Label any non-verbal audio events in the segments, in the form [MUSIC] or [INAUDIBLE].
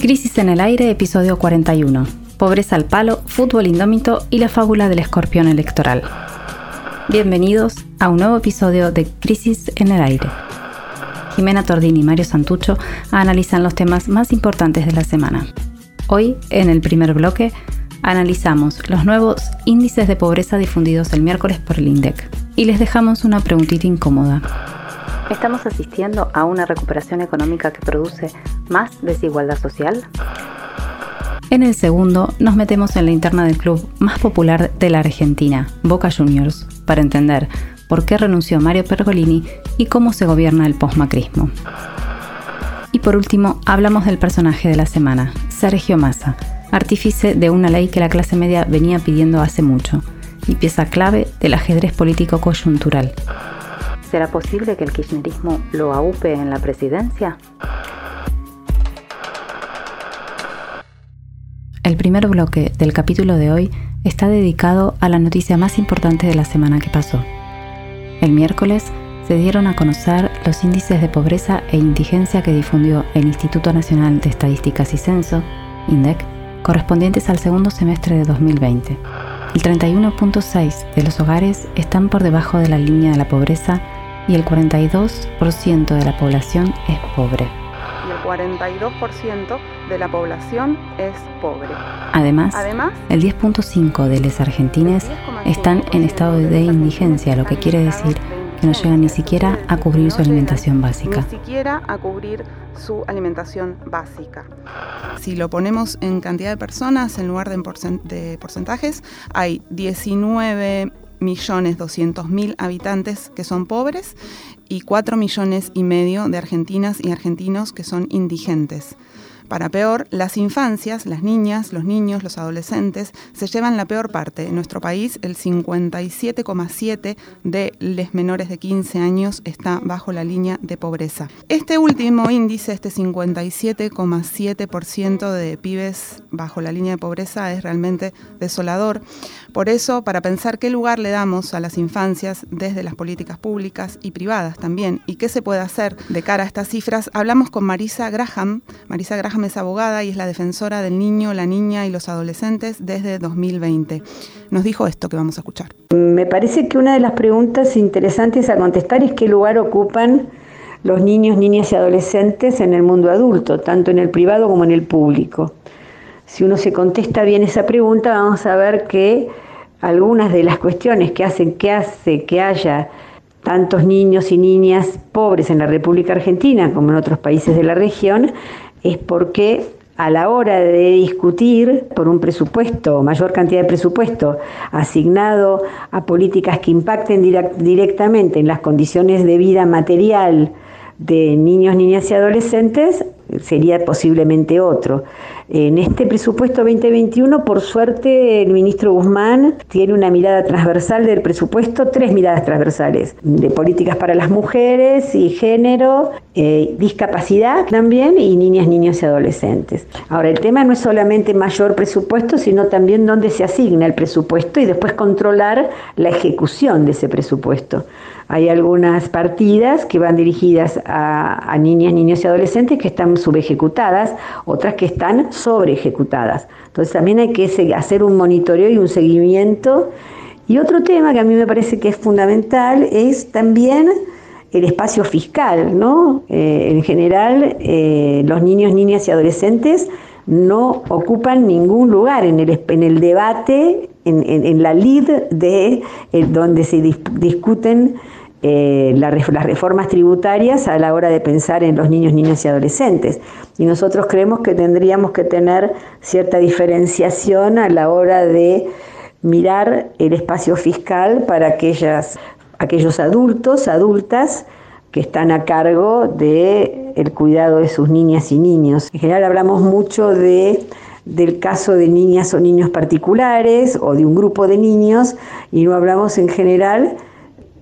Crisis en el aire, episodio 41. Pobreza al palo, fútbol indómito y la fábula del escorpión electoral. Bienvenidos a un nuevo episodio de Crisis en el aire. Jimena Tordini y Mario Santucho analizan los temas más importantes de la semana. Hoy, en el primer bloque, analizamos los nuevos índices de pobreza difundidos el miércoles por el INDEC y les dejamos una preguntita incómoda. ¿Estamos asistiendo a una recuperación económica que produce más desigualdad social? En el segundo, nos metemos en la interna del club más popular de la Argentina, Boca Juniors, para entender por qué renunció Mario Pergolini y cómo se gobierna el posmacrismo. Y por último, hablamos del personaje de la semana, Sergio Massa, artífice de una ley que la clase media venía pidiendo hace mucho y pieza clave del ajedrez político coyuntural. ¿Será posible que el kirchnerismo lo aupe en la presidencia? El primer bloque del capítulo de hoy está dedicado a la noticia más importante de la semana que pasó. El miércoles se dieron a conocer los índices de pobreza e indigencia que difundió el Instituto Nacional de Estadísticas y Censo, INDEC, correspondientes al segundo semestre de 2020. El 31.6 de los hogares están por debajo de la línea de la pobreza y el 42% de la población es pobre. Y el 42% de la población es pobre. Además, Además el 10.5 de los argentines están en estado de indigencia, lo que quiere decir que no llegan ni siquiera a cubrir su alimentación básica. Ni siquiera a cubrir su alimentación básica. Si lo ponemos en cantidad de personas en lugar de, de porcentajes, hay 19 millones mil habitantes que son pobres y 4 millones y medio de argentinas y argentinos que son indigentes. Para peor, las infancias, las niñas, los niños, los adolescentes, se llevan la peor parte. En nuestro país, el 57,7% de los menores de 15 años está bajo la línea de pobreza. Este último índice, este 57,7% de pibes bajo la línea de pobreza, es realmente desolador. Por eso, para pensar qué lugar le damos a las infancias desde las políticas públicas y privadas también, y qué se puede hacer de cara a estas cifras, hablamos con Marisa Graham. Marisa Graham es abogada y es la defensora del niño, la niña y los adolescentes desde 2020. Nos dijo esto que vamos a escuchar. Me parece que una de las preguntas interesantes a contestar es qué lugar ocupan los niños, niñas y adolescentes en el mundo adulto, tanto en el privado como en el público. Si uno se contesta bien esa pregunta, vamos a ver que algunas de las cuestiones que hacen que hace que haya tantos niños y niñas pobres en la República Argentina como en otros países de la región es porque a la hora de discutir por un presupuesto, mayor cantidad de presupuesto asignado a políticas que impacten directamente en las condiciones de vida material de niños, niñas y adolescentes, sería posiblemente otro. En este presupuesto 2021, por suerte, el ministro Guzmán tiene una mirada transversal del presupuesto, tres miradas transversales, de políticas para las mujeres y género, eh, discapacidad también y niñas, niños y adolescentes. Ahora, el tema no es solamente mayor presupuesto, sino también dónde se asigna el presupuesto y después controlar la ejecución de ese presupuesto. Hay algunas partidas que van dirigidas a, a niñas, niños y adolescentes que están subejecutadas, otras que están sobre ejecutadas. Entonces también hay que hacer un monitoreo y un seguimiento. Y otro tema que a mí me parece que es fundamental es también el espacio fiscal, ¿no? Eh, en general, eh, los niños, niñas y adolescentes no ocupan ningún lugar en el, en el debate, en, la lid de eh, donde se discuten las reformas tributarias a la hora de pensar en los niños, niñas y adolescentes. Y nosotros creemos que tendríamos que tener cierta diferenciación a la hora de mirar el espacio fiscal para aquellas, aquellos adultos, adultas, que están a cargo del el cuidado de sus niñas y niños. En general hablamos mucho de del caso de niñas o niños particulares o de un grupo de niños y no hablamos en general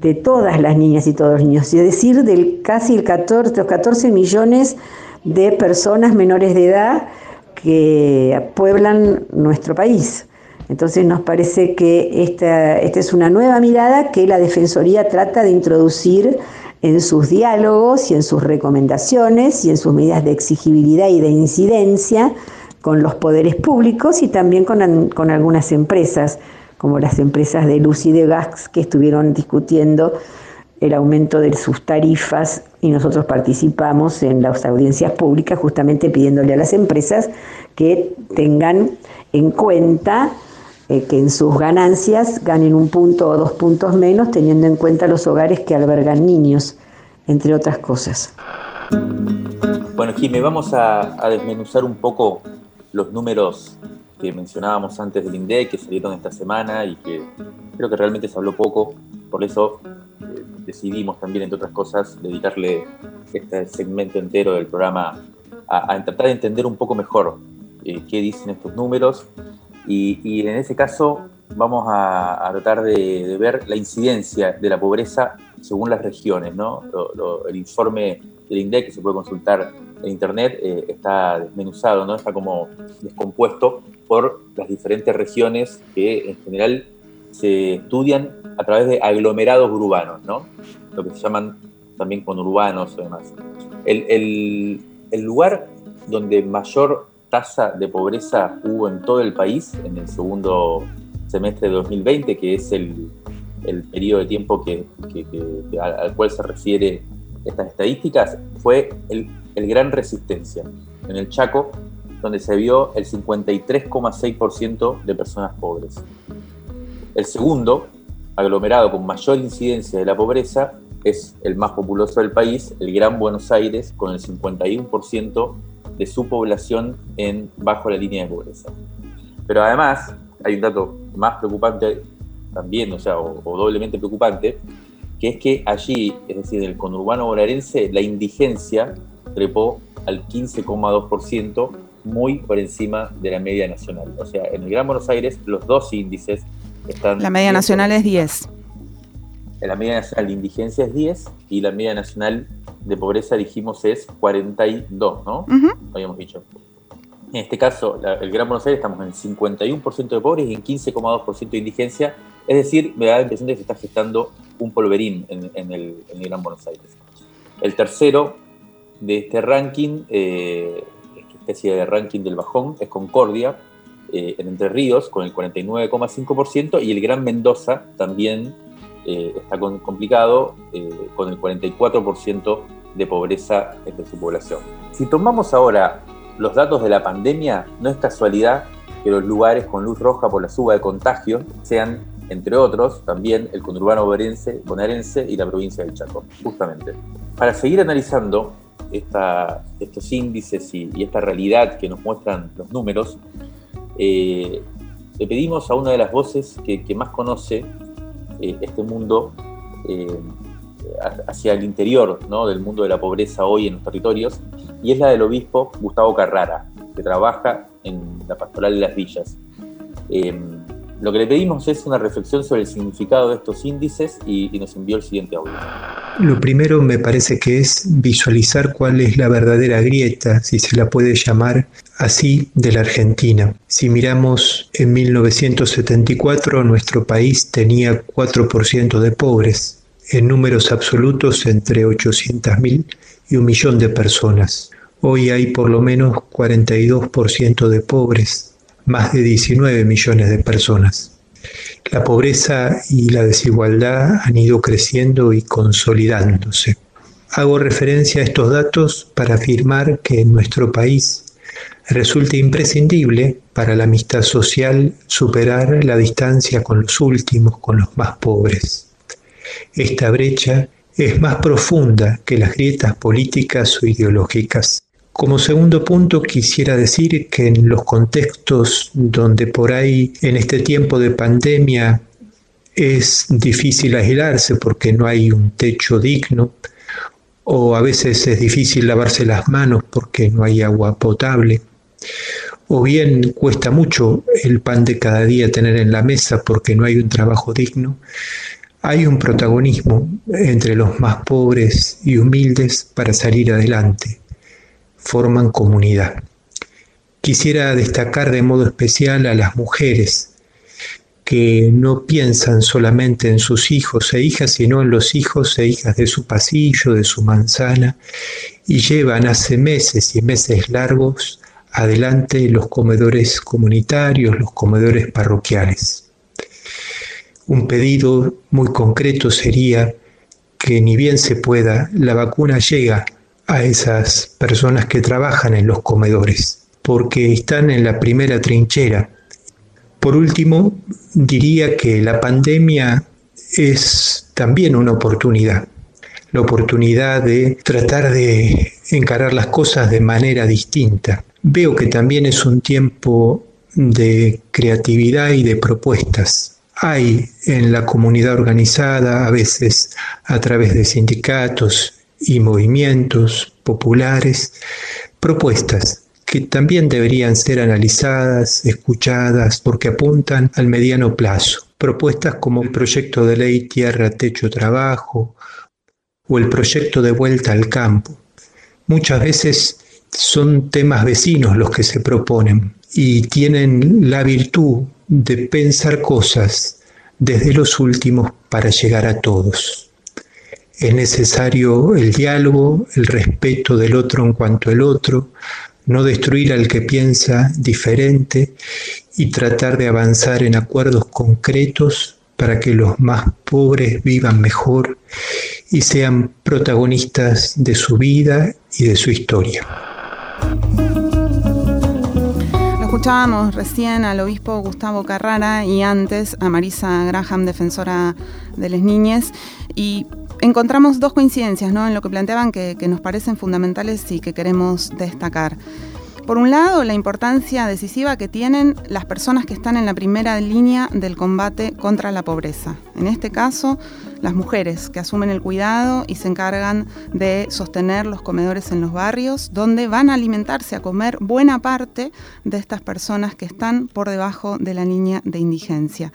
de todas las niñas y todos los niños, es decir, del casi el 14, los 14 millones de personas menores de edad que pueblan nuestro país. Entonces nos parece que esta, esta es una nueva mirada que la Defensoría trata de introducir en sus diálogos y en sus recomendaciones y en sus medidas de exigibilidad y de incidencia con los poderes públicos y también con, con algunas empresas, como las empresas de luz y de gas que estuvieron discutiendo el aumento de sus tarifas y nosotros participamos en las audiencias públicas justamente pidiéndole a las empresas que tengan en cuenta eh, que en sus ganancias ganen un punto o dos puntos menos teniendo en cuenta los hogares que albergan niños, entre otras cosas. Bueno, Jimé, vamos a, a desmenuzar un poco los números que mencionábamos antes del INDEC, que salieron esta semana y que creo que realmente se habló poco, por eso eh, decidimos también, entre otras cosas, dedicarle este segmento entero del programa a, tratar de entender un poco mejor eh, qué dicen estos números y, en ese caso vamos a, tratar de, ver la incidencia de la pobreza según las regiones. ¿no? el informe del INDEC que se puede consultar en Internet eh, está desmenuzado, ¿no? está como descompuesto por las diferentes regiones que en general se estudian a través de aglomerados urbanos, ¿no? lo que se llaman también conurbanos y demás. El, el, el lugar donde mayor tasa de pobreza hubo en todo el país en el segundo semestre de 2020, que es el, el periodo de tiempo que, al, cual se refiere estas estadísticas, fue el, el Gran Resistencia, en el Chaco, donde se vio el 53,6% de personas pobres. El segundo, aglomerado con mayor incidencia de la pobreza, es el más populoso del país, el Gran Buenos Aires, con el 51% de su población en bajo la línea de pobreza. Pero además, hay un dato más preocupante también, o sea, o, doblemente preocupante, que es que allí, es decir, en el conurbano bonaerense, la indigencia trepó al 15,2%, muy por encima de la media nacional. O sea, en el Gran Buenos Aires los dos índices están... La media nacional es 10. La media nacional de indigencia es 10 y la media nacional de pobreza, dijimos, es 42, ¿no? Habíamos dicho. En este caso, el Gran Buenos Aires estamos en el 51% de pobres y en 15,2% de indigencia. Es decir, me da la impresión de que se está gestando un polverín en, el, Gran Buenos Aires. El tercero de este ranking, eh, esta especie de ranking del bajón, es Concordia, eh, en Entre Ríos, con el 49,5%, y el Gran Mendoza también eh, está complicado, eh, con el 44% de pobreza entre su población. Si tomamos ahora los datos de la pandemia, no es casualidad que los lugares con luz roja por la suba de contagio sean, entre otros, también el conurbano bonaerense y la provincia del Chaco, justamente. Para seguir analizando estos índices y, esta realidad que nos muestran los números, eh, le pedimos a una de las voces que más conoce eh, este mundo eh, hacia el interior ¿no? del mundo de la pobreza hoy en los territorios, y es la del obispo Gustavo Carrara, que trabaja en la pastoral de las villas. Eh, lo que le pedimos es una reflexión sobre el significado de estos índices y, nos envió el siguiente audio. Lo primero me parece que es visualizar cuál es la verdadera grieta, si se la puede llamar así, de la Argentina. Si miramos en 1974, nuestro país tenía 4% de pobres, en números absolutos entre 800.000 y un millón de personas. Hoy hay por lo menos 42% de pobres, más de 19 millones de personas. La pobreza y la desigualdad han ido creciendo y consolidándose. Hago referencia a estos datos para afirmar que en nuestro país resulta imprescindible para la amistad social superar la distancia con los últimos, con los más pobres. Esta brecha es más profunda que las grietas políticas o ideológicas. Como segundo punto, quisiera decir que en los contextos donde por ahí en este tiempo de pandemia es difícil aislarse porque no hay un techo digno, o a veces es difícil lavarse las manos porque no hay agua potable, o bien cuesta mucho el pan de cada día tener en la mesa porque no hay un trabajo digno, hay un protagonismo entre los más pobres y humildes para salir adelante forman comunidad. Quisiera destacar de modo especial a las mujeres que no piensan solamente en sus hijos e hijas, sino en los hijos e hijas de su pasillo, de su manzana, y llevan hace meses y meses largos adelante los comedores comunitarios, los comedores parroquiales. Un pedido muy concreto sería que ni bien se pueda, la vacuna llega a esas personas que trabajan en los comedores, porque están en la primera trinchera. Por último, diría que la pandemia es también una oportunidad, la oportunidad de tratar de encarar las cosas de manera distinta. Veo que también es un tiempo de creatividad y de propuestas. Hay en la comunidad organizada, a veces a través de sindicatos y movimientos populares, propuestas que también deberían ser analizadas, escuchadas, porque apuntan al mediano plazo. Propuestas como el proyecto de ley Tierra, Techo, Trabajo o el proyecto de vuelta al campo. Muchas veces son temas vecinos los que se proponen y tienen la virtud de pensar cosas desde los últimos para llegar a todos. Es necesario el diálogo, el respeto del otro en cuanto al otro, no destruir al que piensa diferente y tratar de avanzar en acuerdos concretos para que los más pobres vivan mejor y sean protagonistas de su vida y de su historia. Escuchábamos recién al obispo Gustavo Carrara y antes a Marisa Graham, defensora de las niñas, y encontramos dos coincidencias ¿no? en lo que planteaban que, nos parecen fundamentales y que queremos destacar. Por un lado, la importancia decisiva que tienen las personas que están en la primera línea del combate contra la pobreza. En este caso, las mujeres que asumen el cuidado y se encargan de sostener los comedores en los barrios, donde van a alimentarse, a comer buena parte de estas personas que están por debajo de la línea de indigencia.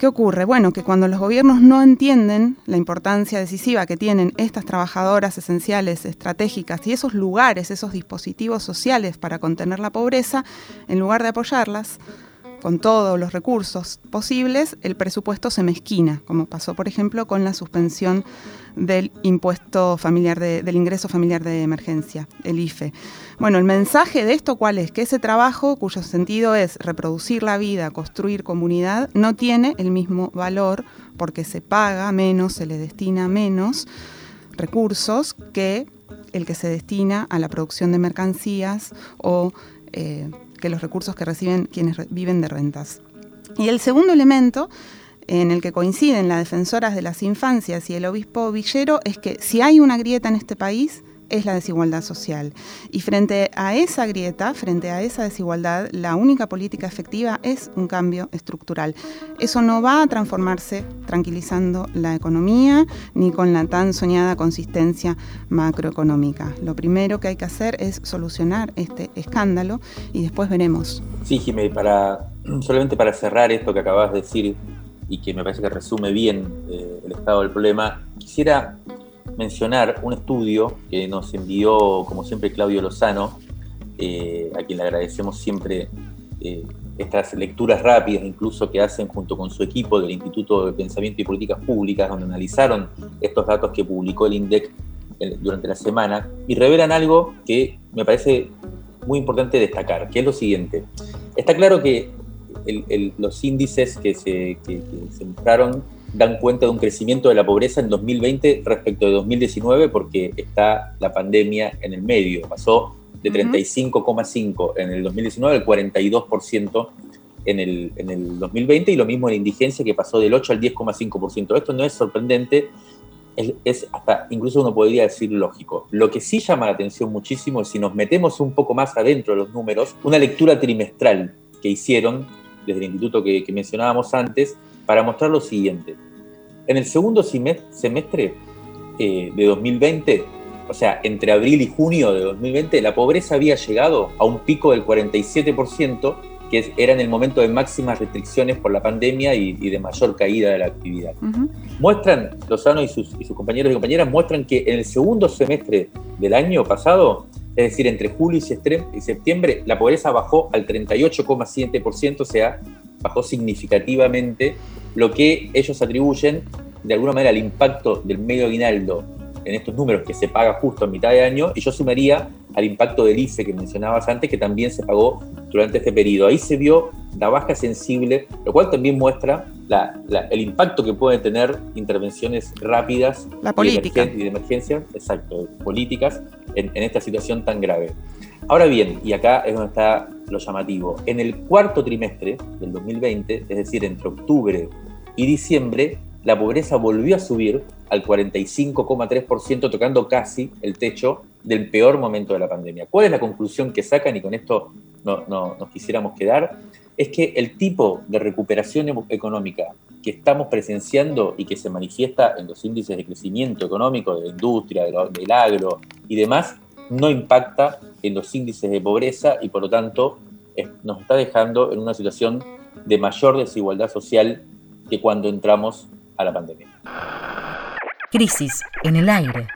¿Qué ocurre? Bueno, que cuando los gobiernos no entienden la importancia decisiva que tienen estas trabajadoras esenciales, estratégicas y esos lugares, esos dispositivos sociales para contener la pobreza, en lugar de apoyarlas, con todos los recursos posibles, el presupuesto se mezquina, como pasó, por ejemplo, con la suspensión del impuesto familiar del ingreso familiar de emergencia, el IFE. Bueno, el mensaje de esto cuál es? Que ese trabajo, cuyo sentido es reproducir la vida, construir comunidad, no tiene el mismo valor porque se paga menos, se le destina menos recursos que el que se destina a la producción de mercancías o eh, que los recursos que reciben quienes viven de rentas. Y el segundo elemento en el que coinciden las defensoras de las infancias y el obispo Villero es que si hay una grieta en este país, es la desigualdad social. Y frente a esa grieta, frente a esa desigualdad, la única política efectiva es un cambio estructural. Eso no va a transformarse tranquilizando la economía ni con la tan soñada consistencia macroeconómica. Lo primero que hay que hacer es solucionar este escándalo y después veremos. Sí, Jiménez, para, [CLEARS THROAT] solamente para cerrar esto que acabas de decir y que me parece que resume bien eh, el estado del problema, quisiera mencionar un estudio que nos envió, como siempre, Claudio Lozano, eh, a quien le agradecemos siempre eh, estas lecturas rápidas, incluso que hacen junto con su equipo del Instituto de Pensamiento y Políticas Públicas, donde analizaron estos datos que publicó el INDEC eh, durante la semana y revelan algo que me parece muy importante destacar, que es lo siguiente. Está claro que los índices que se, que se mostraron dan cuenta de un crecimiento de la pobreza en 2020 respecto de 2019 porque está la pandemia en el medio. Pasó de 35,5 en el 2019 al 42% en el, en el 2020 y lo mismo en la indigencia que pasó del 8 al 10,5%. Esto no es sorprendente, es, es, hasta incluso uno podría decir lógico. Lo que sí llama la atención muchísimo es si nos metemos un poco más adentro de los números, una lectura trimestral que hicieron desde el instituto que, que mencionábamos antes, para mostrar lo siguiente. En el segundo semestre eh, de 2020, o sea, entre abril y junio de 2020, la pobreza había llegado a un pico del 47%, que era en el momento de máximas restricciones por la pandemia y, de mayor caída de la actividad. Muestran, Lozano y sus, y sus compañeros y compañeras, muestran que en el segundo semestre del año pasado, es decir, entre julio y septiembre, la pobreza bajó al 38,7%, o sea, bajó significativamente lo que ellos atribuyen de alguna manera al impacto del medio aguinaldo en estos números que se paga justo a mitad de año, y yo sumaría al impacto del IFE que mencionabas antes, que también se pagó durante este periodo. Ahí se vio la baja sensible, lo cual también muestra el impacto que pueden tener intervenciones rápidas la política. Y, de emergencia, exacto, políticas, en, en esta situación tan grave. Ahora bien, y acá es donde está lo llamativo, en el cuarto trimestre del 2020, es decir, entre octubre y diciembre, la pobreza volvió a subir al 45,3%, tocando casi el techo del peor momento de la pandemia. ¿Cuál es la conclusión que sacan? Y con esto no, nos quisiéramos quedar. Es que el tipo de recuperación económica que estamos presenciando y que se manifiesta en los índices de crecimiento económico de la industria, del agro y demás, no impacta en los índices de pobreza y por lo tanto nos está dejando en una situación de mayor desigualdad social que cuando entramos a la pandemia. Crisis en el aire.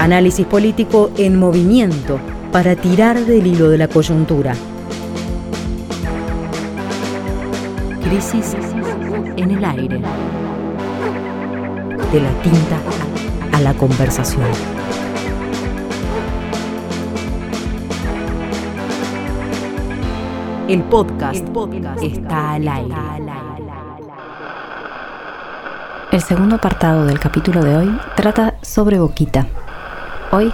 Análisis político en movimiento para tirar del hilo de la coyuntura. Crisis en el aire. De la tinta a la conversación. El podcast, está al aire. El segundo apartado del capítulo de hoy trata sobre Boquita. Hoy,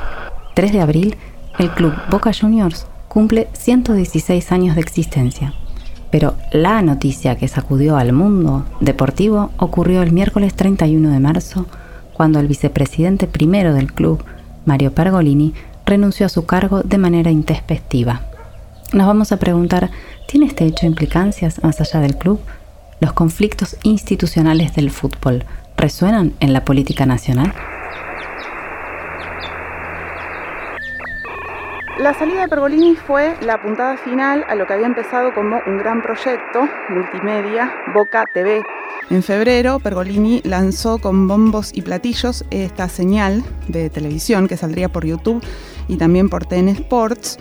3 de abril, el club Boca Juniors cumple 116 años de existencia. Pero la noticia que sacudió al mundo deportivo ocurrió el miércoles 31 de marzo, cuando el vicepresidente primero del club, Mario Pergolini, renunció a su cargo de manera intespectiva. Nos vamos a preguntar, ¿tiene este hecho implicancias más allá del club? ¿Los conflictos institucionales del fútbol resuenan en la política nacional? La salida de Pergolini fue la puntada final a lo que había empezado como un gran proyecto multimedia, Boca TV. En febrero, Pergolini lanzó con bombos y platillos esta señal de televisión que saldría por YouTube y también por TN Sports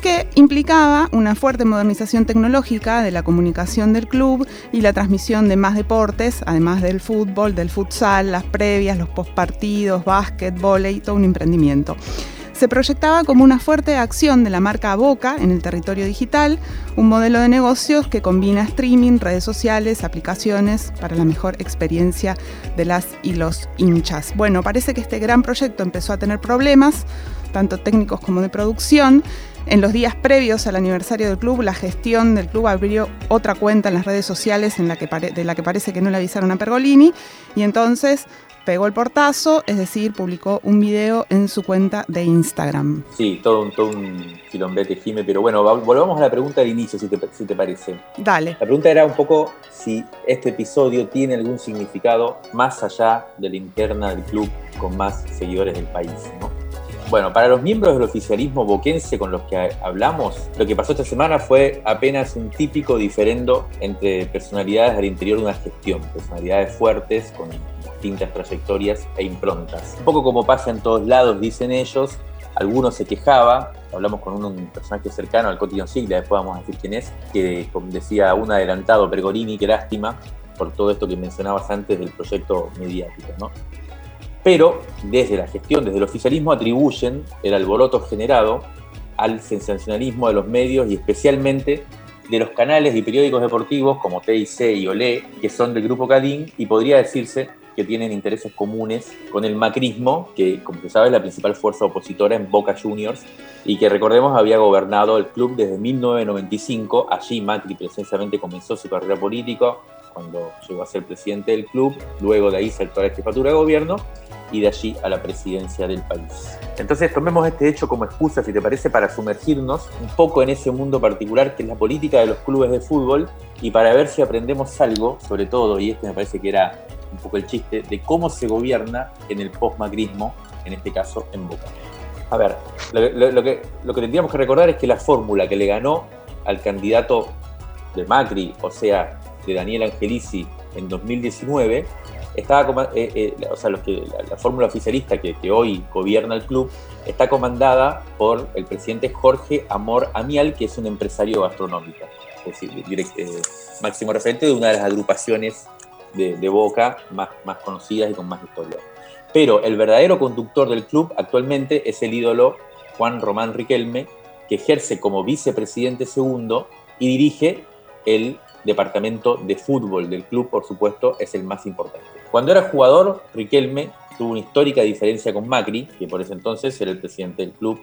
que implicaba una fuerte modernización tecnológica de la comunicación del club y la transmisión de más deportes, además del fútbol, del futsal, las previas, los postpartidos, básquet, y todo un emprendimiento se proyectaba como una fuerte acción de la marca Boca en el territorio digital, un modelo de negocios que combina streaming, redes sociales, aplicaciones para la mejor experiencia de las y los hinchas. Bueno, parece que este gran proyecto empezó a tener problemas, tanto técnicos como de producción, en los días previos al aniversario del club, la gestión del club abrió otra cuenta en las redes sociales en la que de la que parece que no le avisaron a Pergolini y entonces pegó el portazo, es decir, publicó un video en su cuenta de Instagram. Sí, todo un, todo un quilombete, Jime, pero bueno, volvamos a la pregunta de inicio, si te, si te parece. Dale. La pregunta era un poco si este episodio tiene algún significado más allá de la interna del club con más seguidores del país, ¿no? Bueno, para los miembros del oficialismo boquense con los que hablamos, lo que pasó esta semana fue apenas un típico diferendo entre personalidades al interior de una gestión, personalidades fuertes con distintas trayectorias e improntas. Un poco como pasa en todos lados, dicen ellos, algunos se quejaba, hablamos con un, personaje cercano al Cotillon Sigla, después vamos a decir quién es, que como decía un adelantado Pergolini, qué lástima por todo esto que mencionabas antes del proyecto mediático, ¿no? Pero desde la gestión, desde el oficialismo, atribuyen el alboroto generado al sensacionalismo de los medios y especialmente de los canales y periódicos deportivos como TIC y Olé, que son del grupo Cadín, y podría decirse que tienen intereses comunes con el macrismo, que como se sabe es la principal fuerza opositora en Boca Juniors, y que recordemos había gobernado el club desde 1995, allí Macri precisamente comenzó su carrera política, cuando llegó a ser presidente del club, luego de ahí saltó a la jefatura de gobierno, y de allí a la presidencia del país. Entonces tomemos este hecho como excusa, si te parece, para sumergirnos un poco en ese mundo particular que es la política de los clubes de fútbol y para ver si aprendemos algo, sobre todo, y este me parece que era un poco el chiste, de cómo se gobierna en el post-macrismo, en este caso en Boca. A ver, lo, que, lo que tendríamos que recordar es que la fórmula que le ganó al candidato de Macri, o sea, de Daniel Angelici en 2019, estaba, eh, eh, o sea, los que, la, fórmula oficialista que, hoy gobierna el club está comandada por el presidente Jorge Amor Amial, que es un empresario gastronómico, es decir, eh, máximo referente de una de las agrupaciones de, Boca más, más conocidas y con más historia. Pero el verdadero conductor del club actualmente es el ídolo Juan Román Riquelme, que ejerce como vicepresidente segundo y dirige el departamento de fútbol del club, por supuesto, es el más importante. Cuando era jugador, Riquelme tuvo una histórica diferencia con Macri, que por ese entonces era el presidente del club.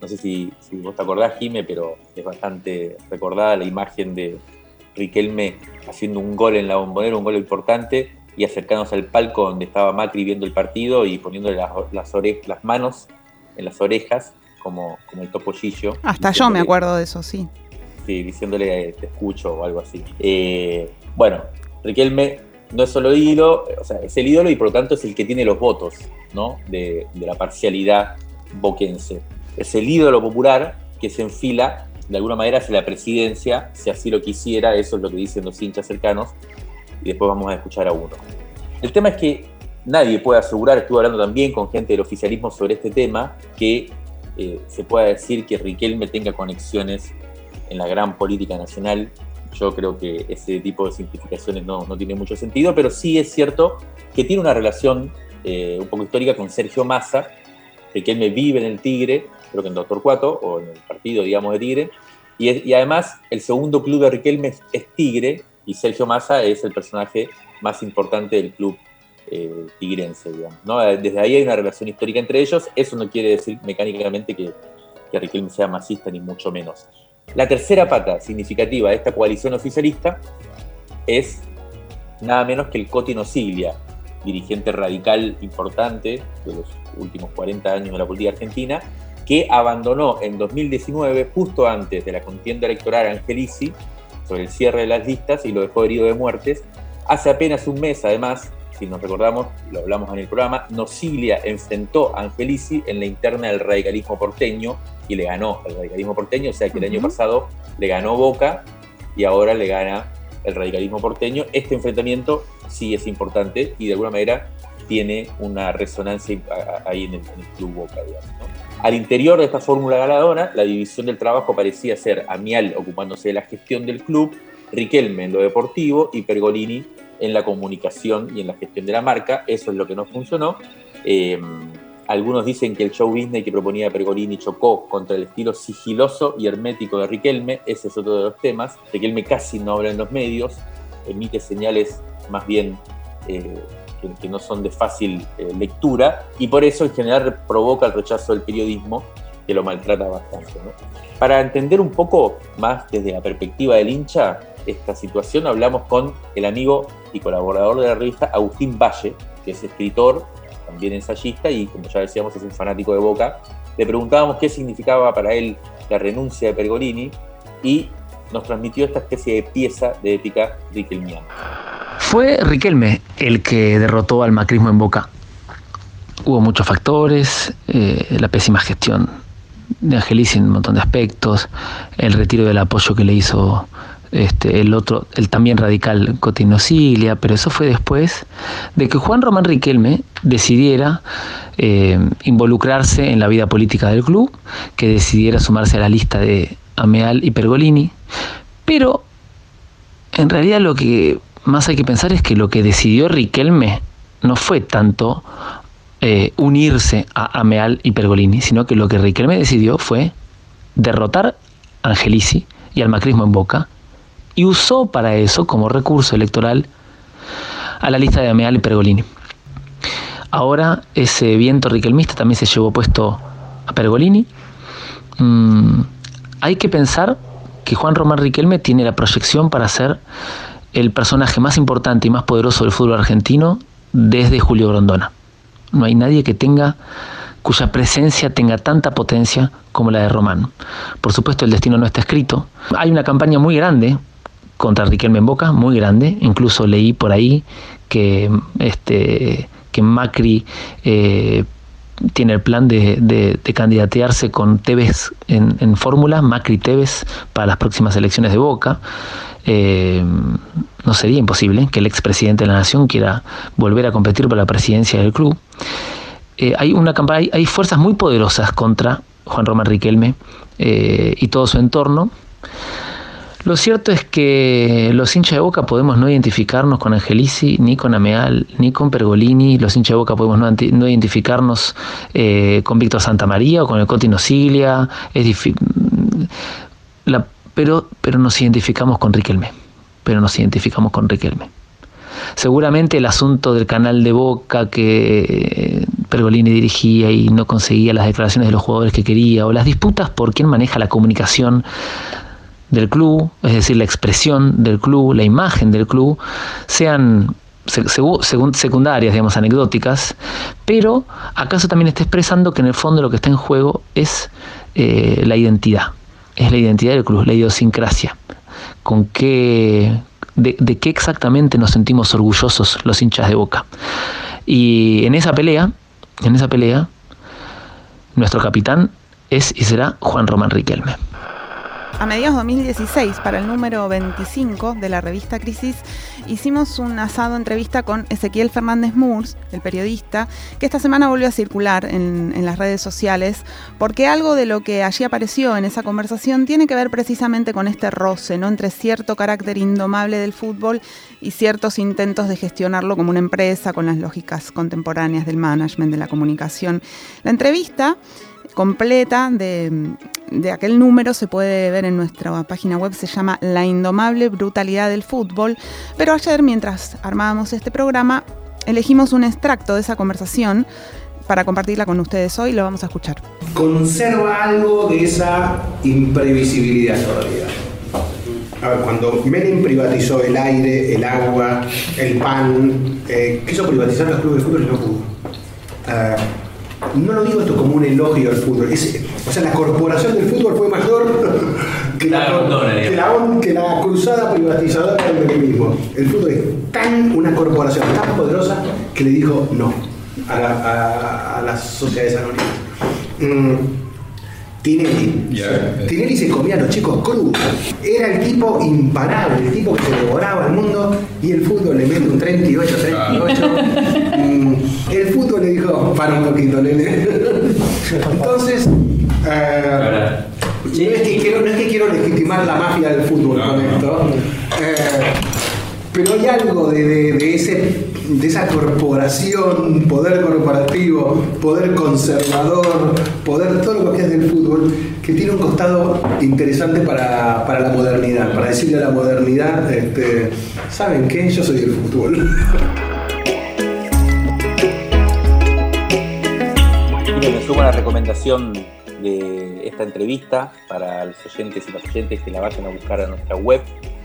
No sé si, vos te acordás, Jime, pero es bastante recordada la imagen de Riquelme haciendo un gol en la bombonera, un gol importante, y acercándose al palco donde estaba Macri viendo el partido y poniéndole las, las, las manos en las orejas como, como el topollillo. Hasta yo me acuerdo de eso, sí diciéndole te escucho o algo así. Eh, bueno, Riquelme no es solo ídolo, o sea, es el ídolo y por lo tanto es el que tiene los votos ¿no? de, la parcialidad boquense. Es el ídolo popular que se enfila de alguna manera hacia la presidencia, si así lo quisiera, eso es lo que dicen los hinchas cercanos, y después vamos a escuchar a uno. El tema es que nadie puede asegurar, estuve hablando también con gente del oficialismo sobre este tema, que eh, se pueda decir que Riquelme tenga conexiones en la gran política nacional. Yo creo que ese tipo de simplificaciones no, no tiene mucho sentido, pero sí es cierto que tiene una relación eh, un poco histórica con Sergio Massa, de que él me vive en el Tigre, creo que en Doctor Cuato, o en el partido, digamos, de Tigre. Y, y además, el segundo club de Riquelme es, Tigre, y Sergio Massa es el personaje más importante del club eh, tigrense, digamos. ¿no? Desde ahí hay una relación histórica entre ellos. Eso no quiere decir mecánicamente que, que Riquelme sea masista, ni mucho menos. La tercera pata significativa de esta coalición oficialista es nada menos que el Cotino Siglia, dirigente radical importante de los últimos 40 años de la política argentina, que abandonó en 2019, justo antes de la contienda electoral Angelici, sobre el cierre de las listas y lo dejó herido de muertes. Hace apenas un mes, además, si nos recordamos, lo hablamos en el programa, Nosiglia enfrentó a Angelici en la interna del radicalismo porteño y le ganó el radicalismo porteño, o sea que el año pasado le ganó Boca y ahora le gana el radicalismo porteño. Este enfrentamiento sí es importante y de alguna manera tiene una resonancia ahí en el, club Boca. Al interior de esta fórmula ganadora, la división del trabajo parecía ser Amial ocupándose de la gestión del club, Riquelme en lo deportivo y Pergolini en la comunicación y en la gestión de la marca. Eso es lo que no funcionó. Eh, algunos dicen que el show business que proponía Pergolini chocó contra el estilo sigiloso y hermético de Riquelme. Ese es otro de los temas. Riquelme casi no habla en los medios, emite señales más bien eh, que, no son de fácil eh, lectura y por eso en general provoca el rechazo del periodismo que lo maltrata bastante. Para entender un poco más desde la perspectiva del hincha esta situación, hablamos con el amigo y colaborador de la revista Agustín Valle, que es escritor, también ensayista y como ya decíamos es un fanático de Boca. Le preguntábamos qué significaba para él la renuncia de Pergolini y nos transmitió esta especie de pieza de épica riquelmiana. Fue Riquelme el que derrotó al macrismo en Boca. Hubo muchos factores, eh, la pésima gestión de Angelici en un montón de aspectos, el retiro del apoyo que le hizo este, el otro, el también radical Cotino Cilia, pero eso fue después de que Juan Román Riquelme decidiera eh, involucrarse en la vida política del club, que decidiera sumarse a la lista de Ameal y Pergolini, pero en realidad lo que más hay que pensar es que lo que decidió Riquelme no fue tanto eh, unirse a Ameal y Pergolini, sino que lo que Riquelme decidió fue derrotar a Angelici y al macrismo en Boca y usó para eso como recurso electoral a la lista de Ameal y Pergolini. Ahora ese viento riquelmista también se llevó puesto a Pergolini. Mm, hay que pensar que Juan Román Riquelme tiene la proyección para ser el personaje más importante y más poderoso del fútbol argentino desde Julio Grondona. No hay nadie que tenga cuya presencia tenga tanta potencia como la de Román. Por supuesto, el destino no está escrito. Hay una campaña muy grande contra Riquelme en Boca, muy grande. Incluso leí por ahí que, este, que Macri eh, tiene el plan de, candidatearse con Tevez en, en fórmula, Macri Tevez, para las próximas elecciones de Boca. Eh, no sería imposible que el expresidente de la Nación quiera volver a competir por la presidencia del club. Eh, hay una campaña, hay, fuerzas muy poderosas contra Juan Román Riquelme y todo su entorno. Lo cierto es que los hinchas de Boca podemos no identificarnos con Angelici, ni con Ameal, ni con Pergolini. Los hinchas de Boca podemos no, identificarnos eh, con Víctor Santamaría o con el Cotino Siglia. Es pero, pero nos identificamos con Riquelme. Pero nos identificamos con Riquelme. Seguramente el asunto del canal de Boca que Pergolini dirigía y no conseguía las declaraciones de los jugadores que quería, o las disputas por quién maneja la comunicación del club, es decir, la expresión del club, la imagen del club, sean secundarias, digamos, anecdóticas, pero acaso también está expresando que en el fondo lo que está en juego es eh, la identidad, es la identidad del club, la idiosincrasia, con qué, de, de qué exactamente nos sentimos orgullosos los hinchas de boca. Y en esa pelea, en esa pelea, nuestro capitán es y será Juan Román Riquelme. A mediados de 2016, para el número 25 de la revista Crisis, hicimos un asado entrevista con Ezequiel Fernández Murs, el periodista, que esta semana volvió a circular en, las redes sociales, porque algo de lo que allí apareció en esa conversación tiene que ver precisamente con este roce, ¿no? Entre cierto carácter indomable del fútbol y ciertos intentos de gestionarlo como una empresa con las lógicas contemporáneas del management, de la comunicación. La entrevista completa de, aquel número se puede ver en nuestra página web, se llama La indomable brutalidad del fútbol, pero ayer mientras armábamos este programa elegimos un extracto de esa conversación para compartirla con ustedes hoy, lo vamos a escuchar. Conserva algo de esa imprevisibilidad todavía. A ver, cuando Menem privatizó el aire, el agua, el pan, eh, quiso privatizar los clubes de fútbol y no pudo. Ah, no lo digo esto como un elogio al fútbol. o sea, la corporación del fútbol fue mayor que la, cruzada privatizadora del menemismo. El fútbol es tan una corporación tan poderosa que le dijo no a, las sociedades anónimas. Mm, Tinelli. Tinelli se comía a los chicos crudos. Era el tipo imparable, el tipo que se devoraba el mundo y el fútbol le mete un 38, 38. Mm, el fútbol le dijo, para un poquito, nene. Entonces, eh, no, es que quiero, no es que quiero legitimar la mafia del fútbol con esto, eh, pero hay algo de ese de esa corporación, poder corporativo, poder conservador, poder todo lo que es del fútbol, que tiene un costado interesante para, la modernidad, para decirle a la modernidad, este, ¿saben qué? Yo soy del fútbol. me sumo a la recomendación de esta entrevista para los oyentes y las oyentes que la vayan a buscar a nuestra web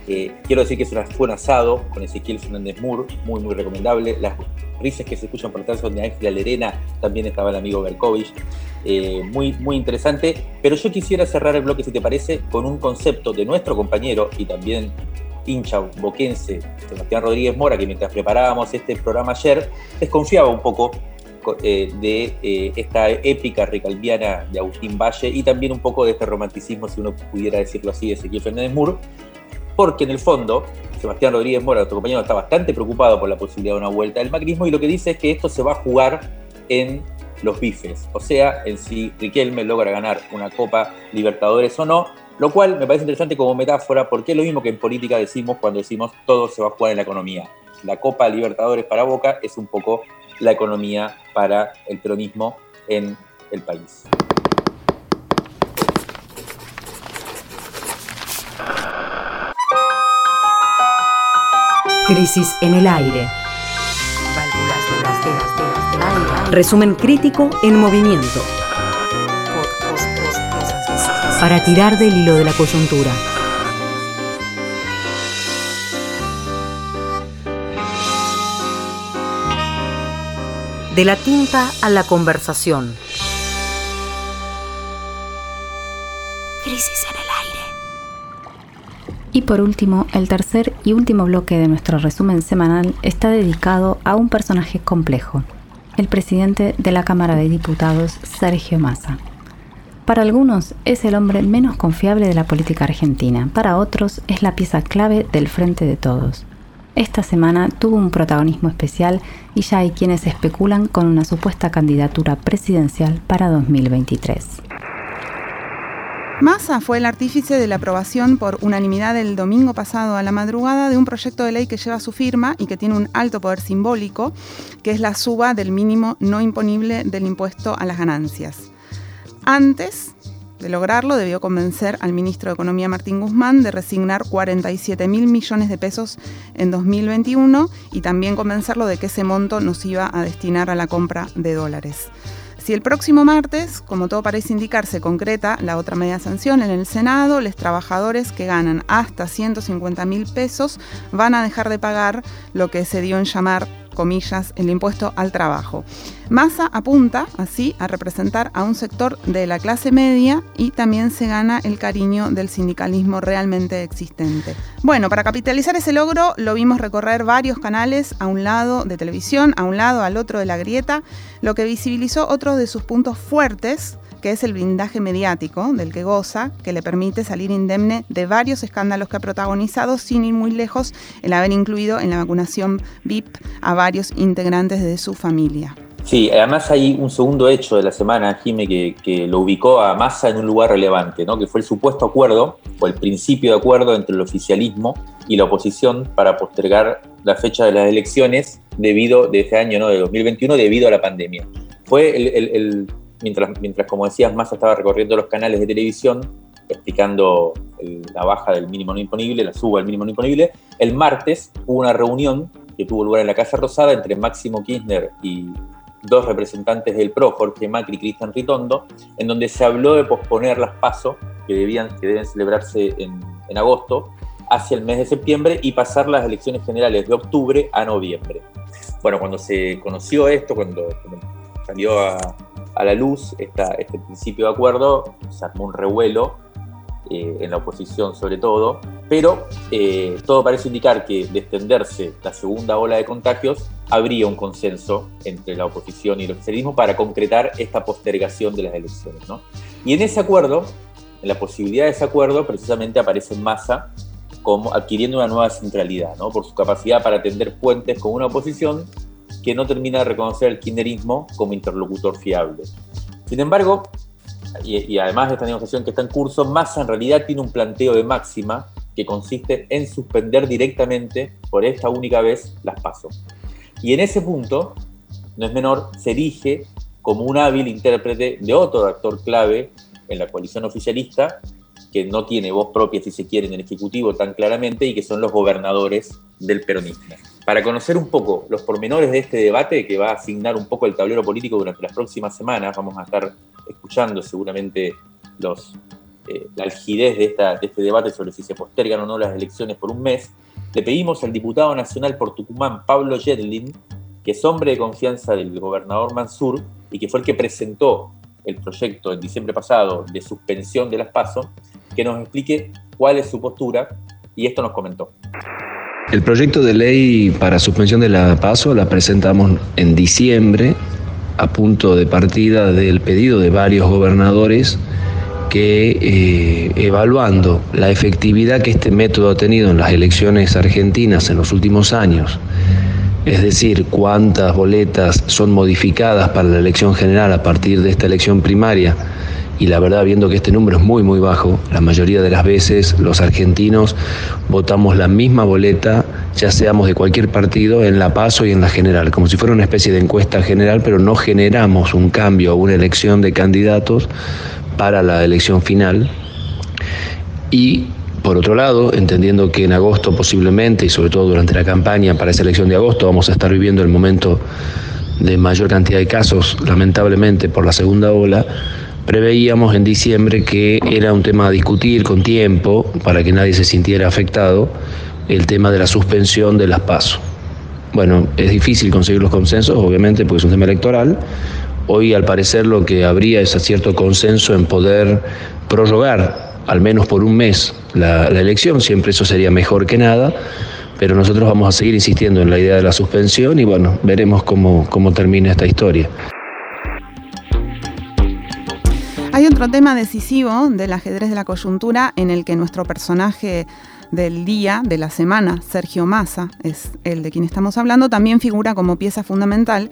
eh, quiero decir que es un asado con Ezequiel Fernández Moore, muy, muy recomendable. Las risas que se escuchan por atrás son de Ángela Lerena, también estaba el amigo Berkovich. Eh, muy, muy interesante. Pero yo quisiera cerrar el bloque, si te parece, con un concepto de nuestro compañero y también hincha boquense, Sebastián Rodríguez Mora, que mientras preparábamos este programa ayer, desconfiaba un poco eh, de esta épica recalviana de Agustín Valle y también un poco de este romanticismo, si uno pudiera decirlo así, de Ezequiel Fernández Moore porque en el fondo Sebastián Rodríguez Mora, nuestro compañero, está bastante preocupado por la posibilidad de una vuelta del macrismo y lo que dice es que esto se va a jugar en los bifes, o sea, en si Riquelme logra ganar una Copa Libertadores o no, lo cual me parece interesante como metáfora porque es lo mismo que en política decimos cuando decimos todo se va a jugar en la economía. La Copa Libertadores para Boca es un poco la economía para el peronismo en el país. Crisis en el aire. Resumen crítico en movimiento. Para tirar del hilo de la coyuntura. De la tinta a la conversación. Crisis en el y por último, el tercer y último bloque de nuestro resumen semanal está dedicado a un personaje complejo, el presidente de la Cámara de Diputados, Sergio Massa. Para algunos es el hombre menos confiable de la política argentina, para otros es la pieza clave del frente de todos. esta semana tuvo un protagonismo especial y ya hay quienes especulan con una supuesta candidatura presidencial para 2023. Massa fue el artífice de la aprobación por unanimidad el domingo pasado a la madrugada de un proyecto de ley que lleva su firma y que tiene un alto poder simbólico, que es la suba del mínimo no imponible del impuesto a las ganancias. Antes de lograrlo, debió convencer al ministro de Economía Martín Guzmán de resignar 47 mil millones de pesos en 2021 y también convencerlo de que ese monto nos iba a destinar a la compra de dólares. Si el próximo martes, como todo parece indicar, se concreta la otra media sanción en el Senado, los trabajadores que ganan hasta 150 mil pesos van a dejar de pagar lo que se dio en llamar comillas, el impuesto al trabajo. Massa apunta así a representar a un sector de la clase media y también se gana el cariño del sindicalismo realmente existente. Bueno, para capitalizar ese logro lo vimos recorrer varios canales a un lado de televisión, a un lado al otro de la grieta, lo que visibilizó otros de sus puntos fuertes que es el blindaje mediático del que goza, que le permite salir indemne de varios escándalos que ha protagonizado sin ir muy lejos el haber incluido en la vacunación VIP a varios integrantes de su familia. Sí, además hay un segundo hecho de la semana, Jime, que, lo ubicó a Massa en un lugar relevante, ¿no? que fue el supuesto acuerdo, o el principio de acuerdo entre el oficialismo y la oposición para postergar la fecha de las elecciones debido, de este año, ¿no? de 2021, debido a la pandemia. Fue el mientras, mientras como decías, Massa estaba recorriendo los canales de televisión explicando la baja del mínimo no imponible, la suba del mínimo no imponible, el martes hubo una reunión que tuvo lugar en la Casa Rosada entre Máximo Kirchner y dos representantes del PRO, Jorge Macri y Cristian Ritondo, en donde se habló de posponer las pasos que, que deben celebrarse en, en agosto hacia el mes de septiembre y pasar las elecciones generales de octubre a noviembre. Bueno, cuando se conoció esto, cuando salió a, a la luz este principio de acuerdo, se armó un revuelo eh, en la oposición sobre todo, pero eh, todo parece indicar que de extenderse la segunda ola de contagios, habría un consenso entre la oposición y el oficialismo para concretar esta postergación de las elecciones. Y en ese acuerdo, en la posibilidad de ese acuerdo, precisamente aparece Massa como adquiriendo una nueva centralidad, ¿no? por su capacidad para tender puentes con una oposición que no termina de reconocer el kirchnerismo como interlocutor fiable. Sin embargo, y, además de esta negociación que está en curso, Massa en realidad tiene un planteo de máxima que consiste en suspender directamente, por esta única vez, las pasos. Y en ese punto, no es menor, se erige como un hábil intérprete de otro actor clave en la coalición oficialista, que no tiene voz propia, si se quiere, en el Ejecutivo tan claramente, y que son los gobernadores del peronismo. Para conocer un poco los pormenores de este debate, que va a asignar un poco el tablero político durante las próximas semanas, vamos a estar escuchando seguramente eh, la algidez de, de este debate sobre si se postergan o no las elecciones por un mes, le pedimos al diputado nacional por Tucumán, Pablo Yedlin, que es hombre de confianza del gobernador Mansur y que fue el que presentó el proyecto en diciembre pasado de suspensión de las PASO, que nos explique cuál es su postura y esto nos comentó. El proyecto de ley para suspensión de la PASO la presentamos en diciembre a punto de partida del pedido de varios gobernadores que eh, evaluando la efectividad que este método ha tenido en las elecciones argentinas en los últimos años, es decir, cuántas boletas son modificadas para la elección general a partir de esta elección primaria, y la verdad viendo que este número es muy muy bajo, la mayoría de las veces los argentinos votamos la misma boleta, ya seamos de cualquier partido, en la PASO y en la general, como si fuera una especie de encuesta general, pero no generamos un cambio o una elección de candidatos para la elección final. Y por otro lado, entendiendo que en agosto posiblemente, y sobre todo durante la campaña para esa elección de agosto, vamos a estar viviendo el momento de mayor cantidad de casos, lamentablemente, por la segunda ola, preveíamos en diciembre que era un tema a discutir con tiempo para que nadie se sintiera afectado el tema de la suspensión de las pasos. Bueno, es difícil conseguir los consensos, obviamente, porque es un tema electoral. Hoy, al parecer, lo que habría es cierto consenso en poder prorrogar, al menos por un mes, la, elección. Siempre eso sería mejor que nada pero nosotros vamos a seguir insistiendo en la idea de la suspensión y bueno, veremos cómo, cómo termina esta historia. Hay otro tema decisivo del ajedrez de la coyuntura en el que nuestro personaje del día, de la semana, Sergio Massa, es el de quien estamos hablando, también figura como pieza fundamental,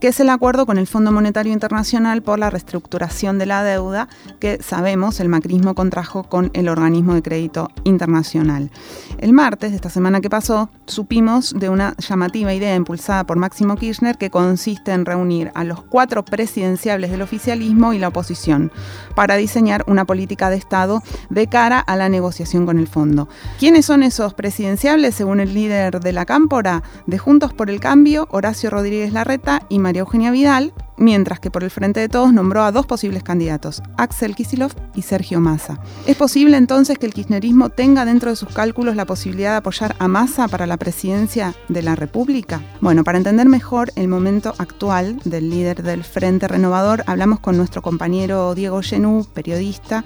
que es el acuerdo con el Fondo Monetario Internacional por la reestructuración de la deuda que sabemos el macrismo contrajo con el organismo de crédito internacional. El martes de esta semana que pasó, supimos de una llamativa idea impulsada por Máximo Kirchner que consiste en reunir a los cuatro presidenciables del oficialismo y la oposición para diseñar una política de Estado de cara a la negociación con el fondo. ¿Quiénes son esos presidenciables según el líder de la Cámpora? De Juntos por el Cambio, Horacio Rodríguez Larreta y María Eugenia Vidal, mientras que por el Frente de Todos nombró a dos posibles candidatos, Axel Kisilov y Sergio Massa. ¿Es posible entonces que el kirchnerismo tenga dentro de sus cálculos la posibilidad de apoyar a Massa para la presidencia de la República? Bueno, para entender mejor el momento actual del líder del Frente Renovador, hablamos con nuestro compañero Diego Genú, periodista,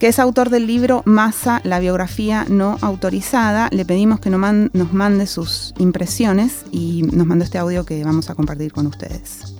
que es autor del libro Massa, la biografía no autorizada. Le pedimos que nos mande sus impresiones y nos mande este audio que vamos a compartir con ustedes.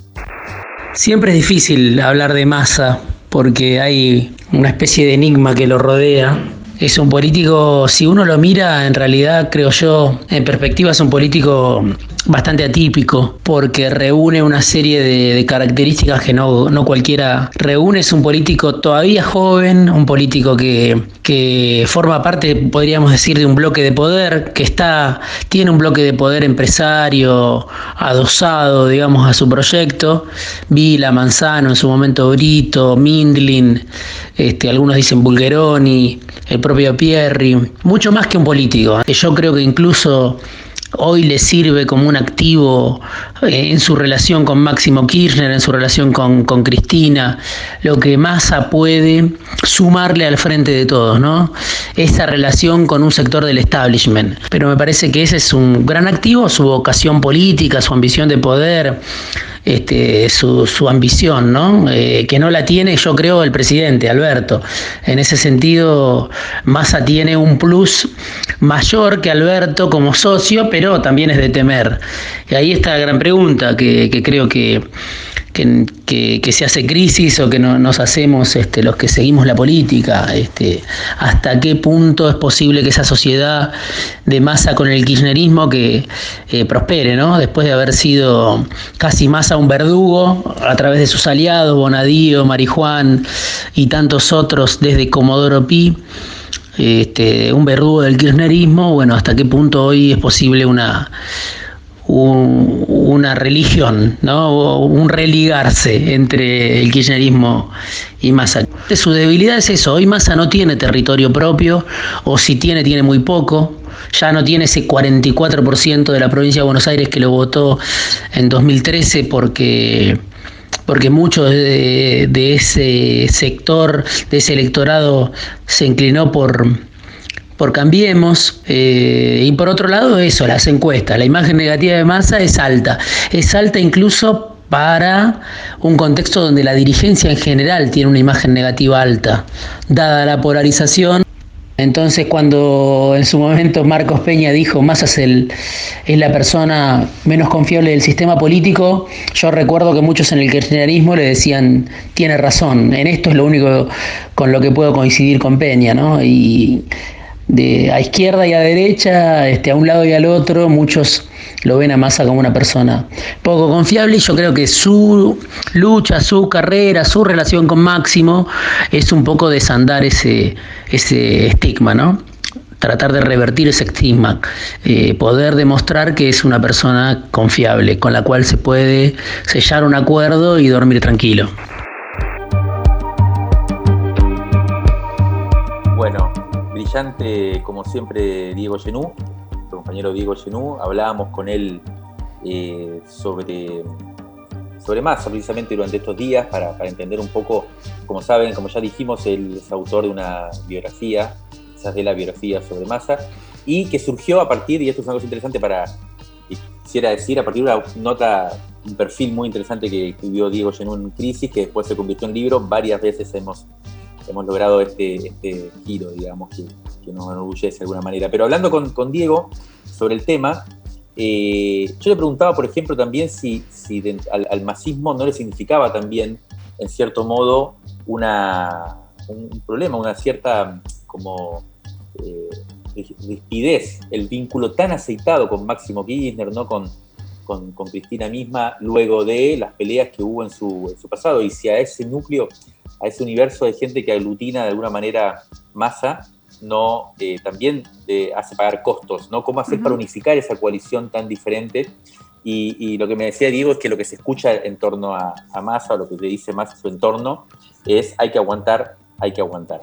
Siempre es difícil hablar de Massa porque hay una especie de enigma que lo rodea es un político, si uno lo mira, en realidad creo yo, en perspectiva es un político bastante atípico porque reúne una serie de, características que no, no, cualquiera reúne. Es un político todavía joven, un político que, que, forma parte, podríamos decir, de un bloque de poder, que está, tiene un bloque de poder empresario adosado, digamos, a su proyecto. Vila, Manzano, en su momento Brito, Mindlin, este, algunos dicen Bulgeroni, el propio Pierri, mucho más que un político. Yo creo que incluso hoy le sirve como un activo eh, en su relación con Máximo Kirchner, en su relación con, Cristina, lo que Massa puede sumarle al frente de todos, ¿no? Esa relación con un sector del establishment. Pero me parece que ese es un gran activo, su vocación política, su ambición de poder, este, su, ambición, ¿no? Eh, que no la tiene, yo creo, el presidente, Alberto. En ese sentido, Massa tiene un plus mayor que Alberto como socio, pero también es de temer. Y ahí está la gran pregunta que creo que que, se hace crisis o que no, nos hacemos este, los que seguimos la política, este, hasta qué punto es posible que esa sociedad de masa con el kirchnerismo que eh, prospere, ¿no? después de haber sido casi masa un verdugo a través de sus aliados, Bonadío, Marijuán y tantos otros desde Comodoro Pi. Este, un verdugo del kirchnerismo, bueno, hasta qué punto hoy es posible una, una religión, ¿no? un religarse entre el kirchnerismo y Massa. Su debilidad es eso, hoy Massa no tiene territorio propio, o si tiene, tiene muy poco, ya no tiene ese 44% de la provincia de Buenos Aires que lo votó en 2013 porque porque mucho de, de ese sector, de ese electorado, se inclinó por, por Cambiemos. Eh, y por otro lado, eso, las encuestas. La imagen negativa de masa es alta. Es alta incluso para un contexto donde la dirigencia en general tiene una imagen negativa alta, dada la polarización. Entonces, cuando en su momento Marcos Peña dijo Massa es, el, es la persona menos confiable del sistema político, yo recuerdo que muchos en el kirchnerismo le decían, tiene razón, en esto es lo único con lo que puedo coincidir con Peña, ¿no? De a izquierda y a derecha, este, a un lado y al otro, muchos lo ven a Massa como una persona poco confiable y yo creo que su lucha, su carrera, su relación con Máximo es un poco desandar ese, ese estigma, ¿no? Tratar de revertir ese estigma, eh, poder demostrar que es una persona confiable, con la cual se puede sellar un acuerdo y dormir tranquilo. Como siempre, Diego Genú, nuestro compañero Diego Genú. Hablábamos con él eh, sobre, sobre Massa precisamente durante estos días para, entender un poco, como saben, como ya dijimos, él es autor de una biografía, quizás de la biografía sobre Massa, y que surgió a partir, y esto es una cosa interesante para, quisiera decir, a partir de una nota, un perfil muy interesante que escribió Diego Genú en Crisis, que después se convirtió en libro, varias veces hemos hemos logrado este, este giro, digamos, que, nos enorgullece de alguna manera. Pero hablando con, Diego sobre el tema, eh, yo le preguntaba, por ejemplo, también si, al, masismo no le significaba también, en cierto modo, un problema, una cierta como... Eh, rispidez el vínculo tan aceitado con Máximo Kirchner, ¿no? Con, con, Cristina misma, luego de las peleas que hubo en su pasado. Y si a ese núcleo, a ese universo de gente que aglutina de alguna manera masa, no eh, también eh, hace pagar costos, ¿no? ¿Cómo hacer para unificar esa coalición tan diferente? Y, lo que me decía Diego es que lo que se escucha en torno a, a Massa, o lo que le dice Massa a su entorno, es hay que aguantar, hay que aguantar.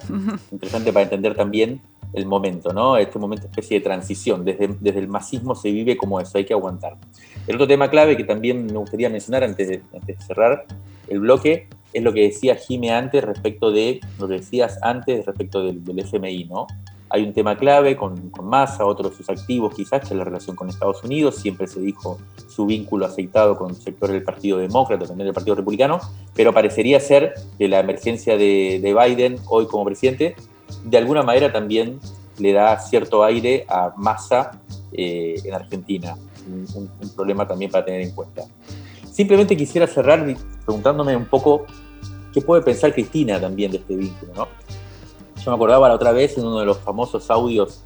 Interesante para entender también el momento, ¿no? Este momento especie de transición. Desde, desde el masismo se vive como eso, hay que aguantar. El otro tema clave que también me gustaría mencionar antes de, antes de cerrar el bloque es lo que decía Jime antes respecto de, lo que decías antes respecto del, FMI, ¿no? Hay un tema clave con, con Massa, otros de sus activos quizás, que es la relación con Estados Unidos. Siempre se dijo su vínculo aceitado con sectores del Partido Demócrata, también del Partido Republicano, pero parecería ser que la emergencia de, de Biden hoy como presidente, de alguna manera también le da cierto aire a Massa eh, en Argentina. Un problema también para tener en cuenta. Simplemente quisiera cerrar preguntándome un poco qué puede pensar Cristina también de este vínculo, ¿no? Yo me acordaba la otra vez en uno de los famosos audios,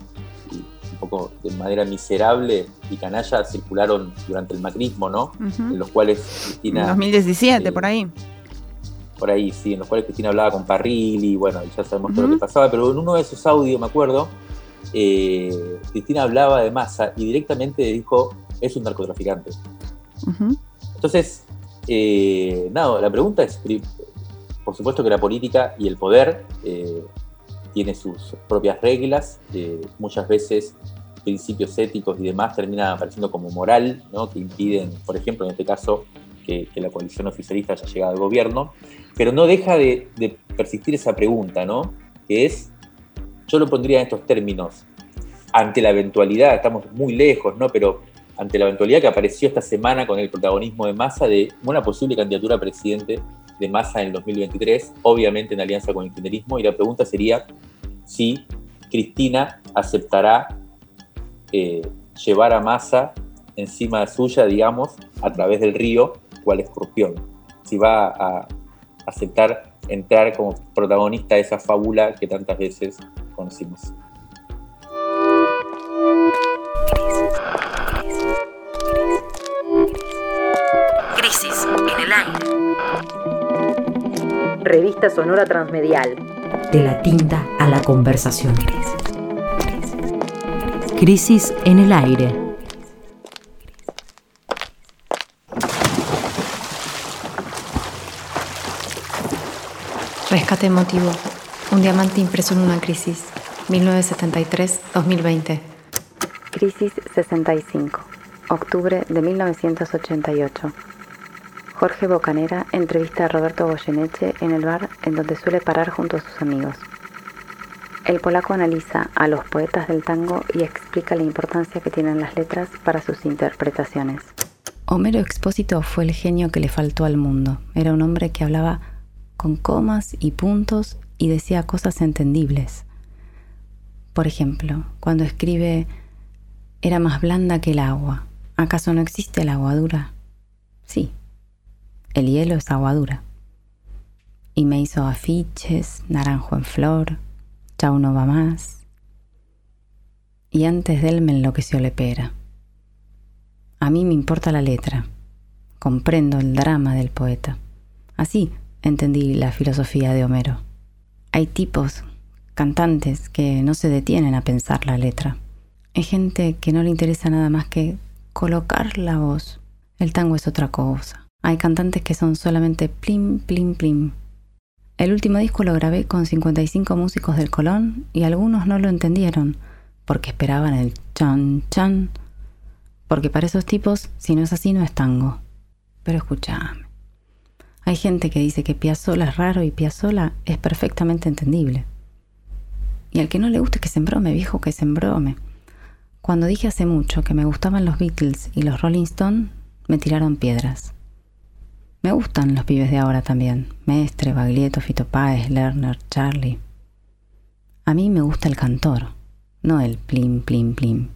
un poco de manera miserable y canalla, circularon durante el macrismo, ¿no? En los cuales Cristina... En 2017, eh, por ahí. Por ahí, sí, en los cuales Cristina hablaba con Parrilli, bueno, ya sabemos todo lo que pasaba, pero en uno de esos audios, me acuerdo, eh, Cristina hablaba de masa y directamente dijo, es un narcotraficante. Entonces, eh, nada, la pregunta es, por supuesto que la política y el poder eh, tiene sus propias reglas, eh, muchas veces principios éticos y demás terminan apareciendo como moral, ¿no? que impiden, por ejemplo, en este caso, que, la coalición oficialista haya llegado al gobierno, pero no deja de, persistir esa pregunta, ¿no? que es, yo lo pondría en estos términos, ante la eventualidad, estamos muy lejos, ¿no? pero ante la eventualidad que apareció esta semana con el protagonismo de Massa de una posible candidatura a presidente de Massa en el 2023, obviamente en alianza con el kirchnerismo, y la pregunta sería si Cristina aceptará eh, llevar a Massa encima suya, digamos, a través del río, cual escorpión. Si va a aceptar entrar como protagonista de esa fábula que tantas veces conocimos. Crisis en el aire. Revista Sonora Transmedial. De la tinta a la conversación. Crisis en el aire. Rescate emotivo. Un diamante impreso en una crisis. 1973-2020. Crisis 65. Octubre de 1988. Jorge Bocanera entrevista a Roberto Goyeneche en el bar en donde suele parar junto a sus amigos. El polaco analiza a los poetas del tango y explica la importancia que tienen las letras para sus interpretaciones. Homero Expósito fue el genio que le faltó al mundo. Era un hombre que hablaba con comas y puntos y decía cosas entendibles. Por ejemplo, cuando escribe era más blanda que el agua. ¿Acaso no existe el agua dura? Sí, el hielo es agua dura. Y me hizo afiches, naranjo en flor, ya uno va más. Y antes de él me enloqueció Lepera. A mí me importa la letra, comprendo el drama del poeta. Así entendí la filosofía de Homero. Hay tipos, cantantes, que no se detienen a pensar la letra. Hay gente que no le interesa nada más que colocar la voz. El tango es otra cosa. Hay cantantes que son solamente plim, plim, plim. El último disco lo grabé con 55 músicos del Colón y algunos no lo entendieron porque esperaban el chan chan. Porque para esos tipos, si no es así, no es tango. Pero escúchame. Hay gente que dice que Piazzolla es raro y Piazzolla es perfectamente entendible. Y al que no le guste que se embrome, viejo, que se embrome. Cuando dije hace mucho que me gustaban los Beatles y los Rolling Stones, me tiraron piedras. Me gustan los pibes de ahora también. Mestre, Baglietto, Fito Páez, Lerner, Charlie. A mí me gusta el cantor, no el plim, plim, plim.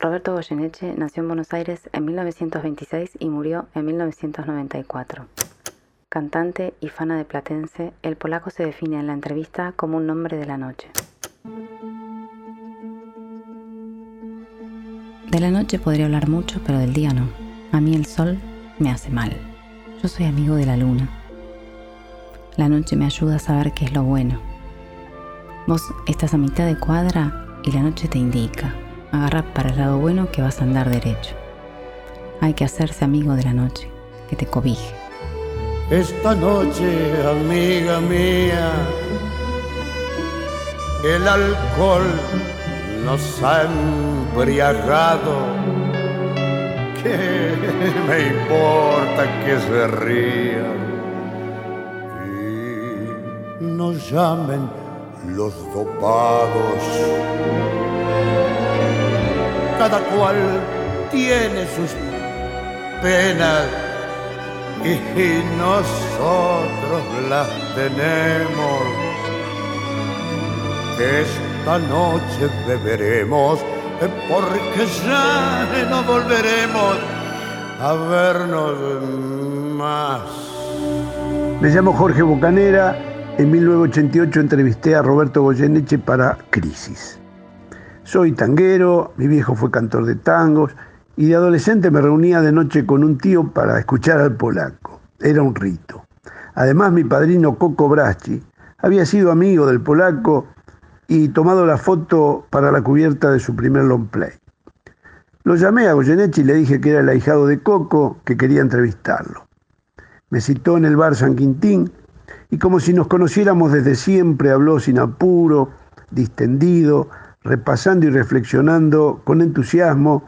Roberto Goyeneche nació en Buenos Aires en 1926 y murió en 1994. Cantante y fana de Platense, el polaco se define en la entrevista como un nombre de la noche. De la noche podría hablar mucho, pero del día no. A mí el sol me hace mal. Yo soy amigo de la luna. La noche me ayuda a saber qué es lo bueno. Vos estás a mitad de cuadra y la noche te indica. Agarra para el lado bueno que vas a andar derecho. Hay que hacerse amigo de la noche, que te cobije. Esta noche, amiga mía, el alcohol nos ha embriagado. ¿Qué me importa que se rían y nos llamen los dopados? Cada cual tiene sus penas y nosotros las tenemos. Esta noche beberemos porque ya no volveremos a vernos más. Me llamo Jorge Bocanera. En 1988 entrevisté a Roberto Goyeneche para Crisis. Soy tanguero, mi viejo fue cantor de tangos y de adolescente me reunía de noche con un tío para escuchar al polaco. Era un rito. Además, mi padrino Coco Braschi había sido amigo del polaco y tomado la foto para la cubierta de su primer long play. Lo llamé a Goyeneche y le dije que era el ahijado de Coco, que quería entrevistarlo. Me citó en el bar San Quintín y como si nos conociéramos desde siempre habló sin apuro, distendido, repasando y reflexionando con entusiasmo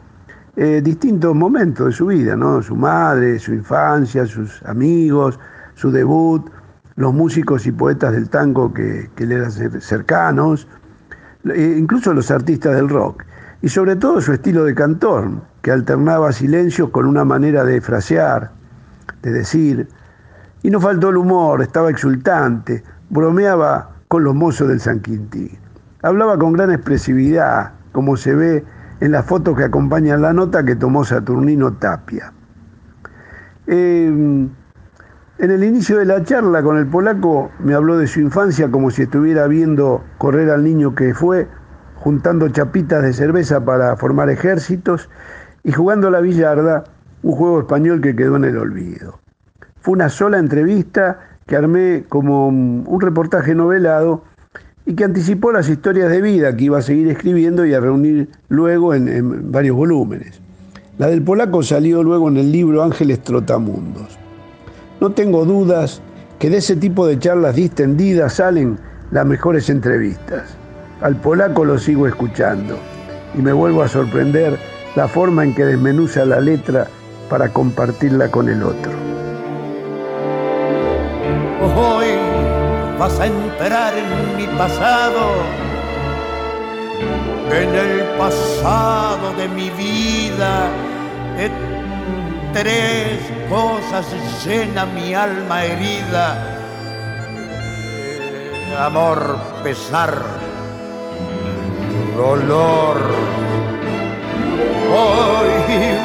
eh, distintos momentos de su vida, ¿no? Su madre, su infancia, sus amigos, su debut, los músicos y poetas del tango que, le eran cercanos, e incluso los artistas del rock. Y sobre todo su estilo de cantor, que alternaba silencios con una manera de frasear, de decir. Y no faltó el humor, estaba exultante, bromeaba con los mozos del San Quintín. Hablaba con gran expresividad, como se ve en la foto que acompaña la nota que tomó Saturnino Tapia. Em, en el inicio de la charla con el polaco me habló de su infancia como si estuviera viendo correr al niño que fue, juntando chapitas de cerveza para formar ejércitos y jugando a la billarda, un juego español que quedó en el olvido. Fue una sola entrevista que armé como un reportaje novelado y que anticipó las historias de vida que iba a seguir escribiendo y a reunir luego en, varios volúmenes. La del polaco salió luego en el libro Ángeles Trotamundos. No tengo dudas que de ese tipo de charlas distendidas salen las mejores entrevistas. Al polaco lo sigo escuchando y me vuelvo a sorprender la forma en que desmenuza la letra para compartirla con el otro. Hoy vas a entrar en mi pasado, en el pasado de mi vida. Tres cosas llenan mi alma herida. Amor, pesar, dolor. Hoy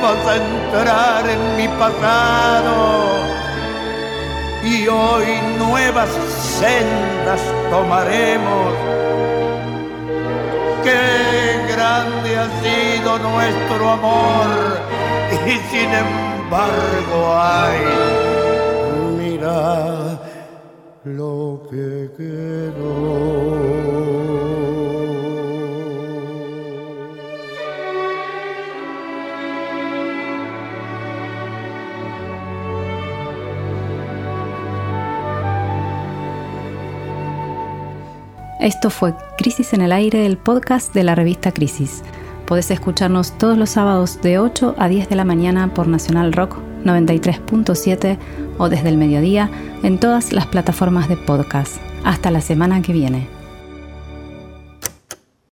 vas a entrar en mi pasado y hoy nuevas sendas tomaremos. Qué grande ha sido nuestro amor y sin embargo hay, mira lo que quedó. Esto fue Crisis en el Aire, el podcast de la revista Crisis. Podés escucharnos todos los sábados de 8 a 10 de la mañana por Nacional Rock 93.7 o desde el mediodía en todas las plataformas de podcast. Hasta la semana que viene.